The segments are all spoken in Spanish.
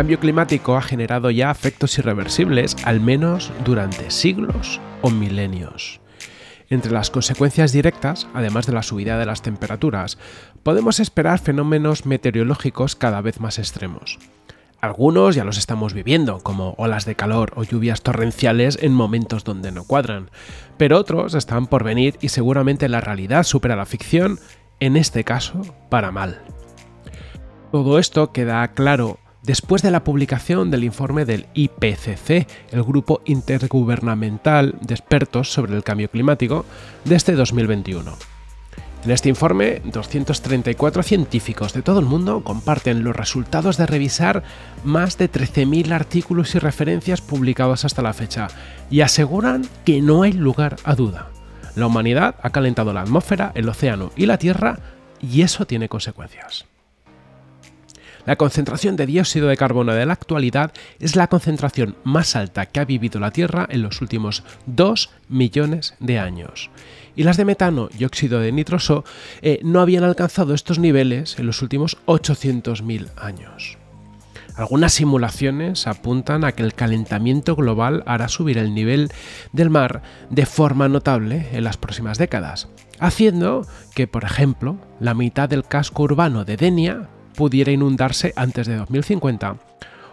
cambio climático ha generado ya efectos irreversibles, al menos durante siglos o milenios. Entre las consecuencias directas, además de la subida de las temperaturas, podemos esperar fenómenos meteorológicos cada vez más extremos. Algunos ya los estamos viviendo, como olas de calor o lluvias torrenciales en momentos donde no cuadran, pero otros están por venir y seguramente la realidad supera la ficción, en este caso, para mal. Todo esto queda claro después de la publicación del informe del IPCC, el Grupo Intergubernamental de Expertos sobre el Cambio Climático, de este 2021. En este informe, 234 científicos de todo el mundo comparten los resultados de revisar más de 13.000 artículos y referencias publicados hasta la fecha y aseguran que no hay lugar a duda. La humanidad ha calentado la atmósfera, el océano y la Tierra y eso tiene consecuencias. La concentración de dióxido de carbono de la actualidad es la concentración más alta que ha vivido la Tierra en los últimos 2 millones de años. Y las de metano y óxido de nitroso eh, no habían alcanzado estos niveles en los últimos 800.000 años. Algunas simulaciones apuntan a que el calentamiento global hará subir el nivel del mar de forma notable en las próximas décadas, haciendo que, por ejemplo, la mitad del casco urbano de Denia pudiera inundarse antes de 2050,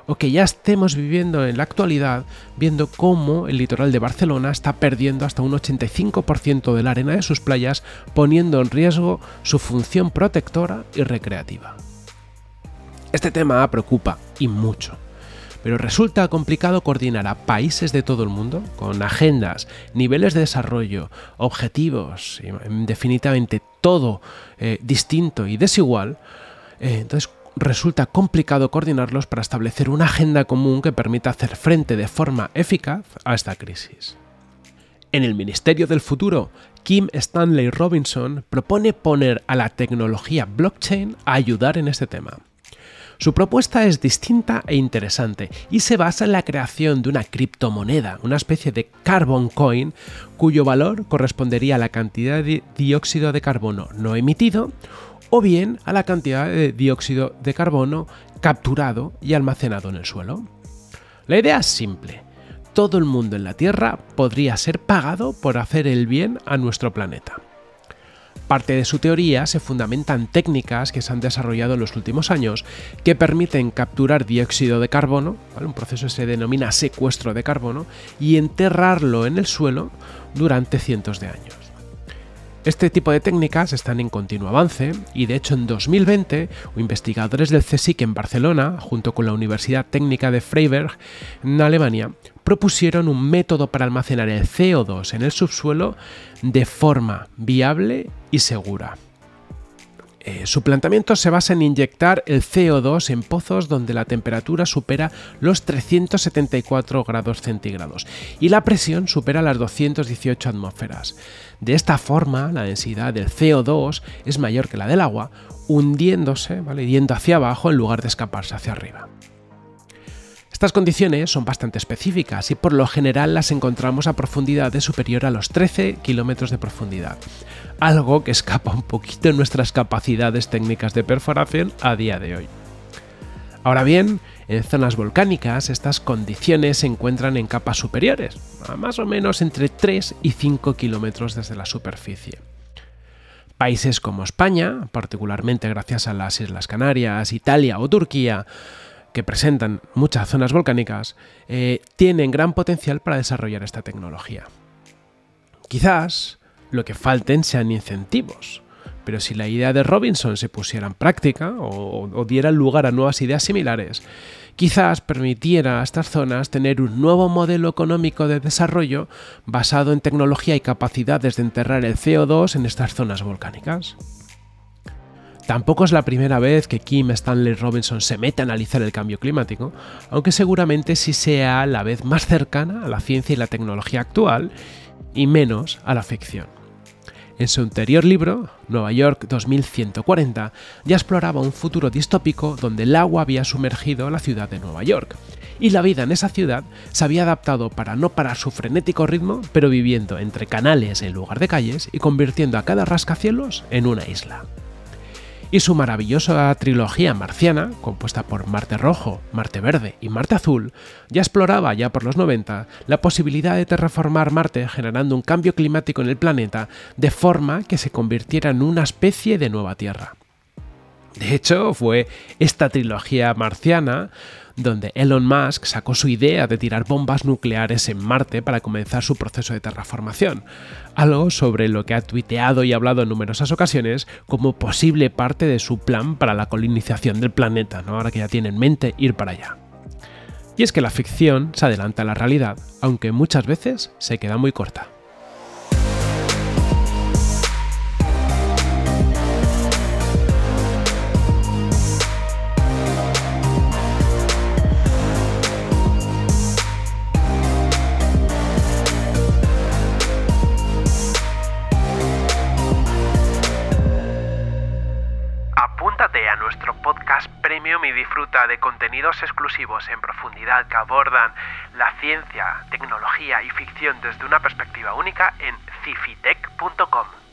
o que ya estemos viviendo en la actualidad viendo cómo el litoral de Barcelona está perdiendo hasta un 85% de la arena de sus playas, poniendo en riesgo su función protectora y recreativa. Este tema preocupa y mucho, pero resulta complicado coordinar a países de todo el mundo con agendas, niveles de desarrollo, objetivos, y definitivamente todo eh, distinto y desigual, eh, entonces resulta complicado coordinarlos para establecer una agenda común que permita hacer frente de forma eficaz a esta crisis. En el Ministerio del Futuro, Kim Stanley Robinson propone poner a la tecnología blockchain a ayudar en este tema. Su propuesta es distinta e interesante y se basa en la creación de una criptomoneda, una especie de carbon coin, cuyo valor correspondería a la cantidad de dióxido de carbono no emitido o bien a la cantidad de dióxido de carbono capturado y almacenado en el suelo. La idea es simple. Todo el mundo en la Tierra podría ser pagado por hacer el bien a nuestro planeta. Parte de su teoría se fundamenta en técnicas que se han desarrollado en los últimos años que permiten capturar dióxido de carbono, un proceso que se denomina secuestro de carbono, y enterrarlo en el suelo durante cientos de años. Este tipo de técnicas están en continuo avance y de hecho en 2020 investigadores del CSIC en Barcelona, junto con la Universidad Técnica de Freiberg en Alemania, propusieron un método para almacenar el CO2 en el subsuelo de forma viable y segura. Eh, su planteamiento se basa en inyectar el CO2 en pozos donde la temperatura supera los 374 grados centígrados y la presión supera las 218 atmósferas. De esta forma, la densidad del CO2 es mayor que la del agua, hundiéndose, ¿vale? yendo hacia abajo en lugar de escaparse hacia arriba. Estas condiciones son bastante específicas y por lo general las encontramos a profundidades superior a los 13 kilómetros de profundidad, algo que escapa un poquito de nuestras capacidades técnicas de perforación a día de hoy. Ahora bien, en zonas volcánicas estas condiciones se encuentran en capas superiores, a más o menos entre 3 y 5 kilómetros desde la superficie. Países como España, particularmente gracias a las Islas Canarias, Italia o Turquía, que presentan muchas zonas volcánicas, eh, tienen gran potencial para desarrollar esta tecnología. Quizás lo que falten sean incentivos, pero si la idea de Robinson se pusiera en práctica o, o diera lugar a nuevas ideas similares, quizás permitiera a estas zonas tener un nuevo modelo económico de desarrollo basado en tecnología y capacidades de enterrar el CO2 en estas zonas volcánicas. Tampoco es la primera vez que Kim Stanley Robinson se mete a analizar el cambio climático, aunque seguramente sí sea la vez más cercana a la ciencia y la tecnología actual y menos a la ficción. En su anterior libro, Nueva York 2140, ya exploraba un futuro distópico donde el agua había sumergido la ciudad de Nueva York, y la vida en esa ciudad se había adaptado para no parar su frenético ritmo, pero viviendo entre canales en lugar de calles y convirtiendo a cada rascacielos en una isla. Y su maravillosa trilogía marciana, compuesta por Marte Rojo, Marte Verde y Marte Azul, ya exploraba ya por los 90 la posibilidad de terraformar Marte generando un cambio climático en el planeta de forma que se convirtiera en una especie de nueva Tierra. De hecho, fue esta trilogía marciana donde Elon Musk sacó su idea de tirar bombas nucleares en Marte para comenzar su proceso de terraformación, algo sobre lo que ha tuiteado y hablado en numerosas ocasiones como posible parte de su plan para la colonización del planeta, ahora que ya tiene en mente ir para allá. Y es que la ficción se adelanta a la realidad, aunque muchas veces se queda muy corta. Nuestro podcast premium y disfruta de contenidos exclusivos en profundidad que abordan la ciencia, tecnología y ficción desde una perspectiva única en cifitech.com.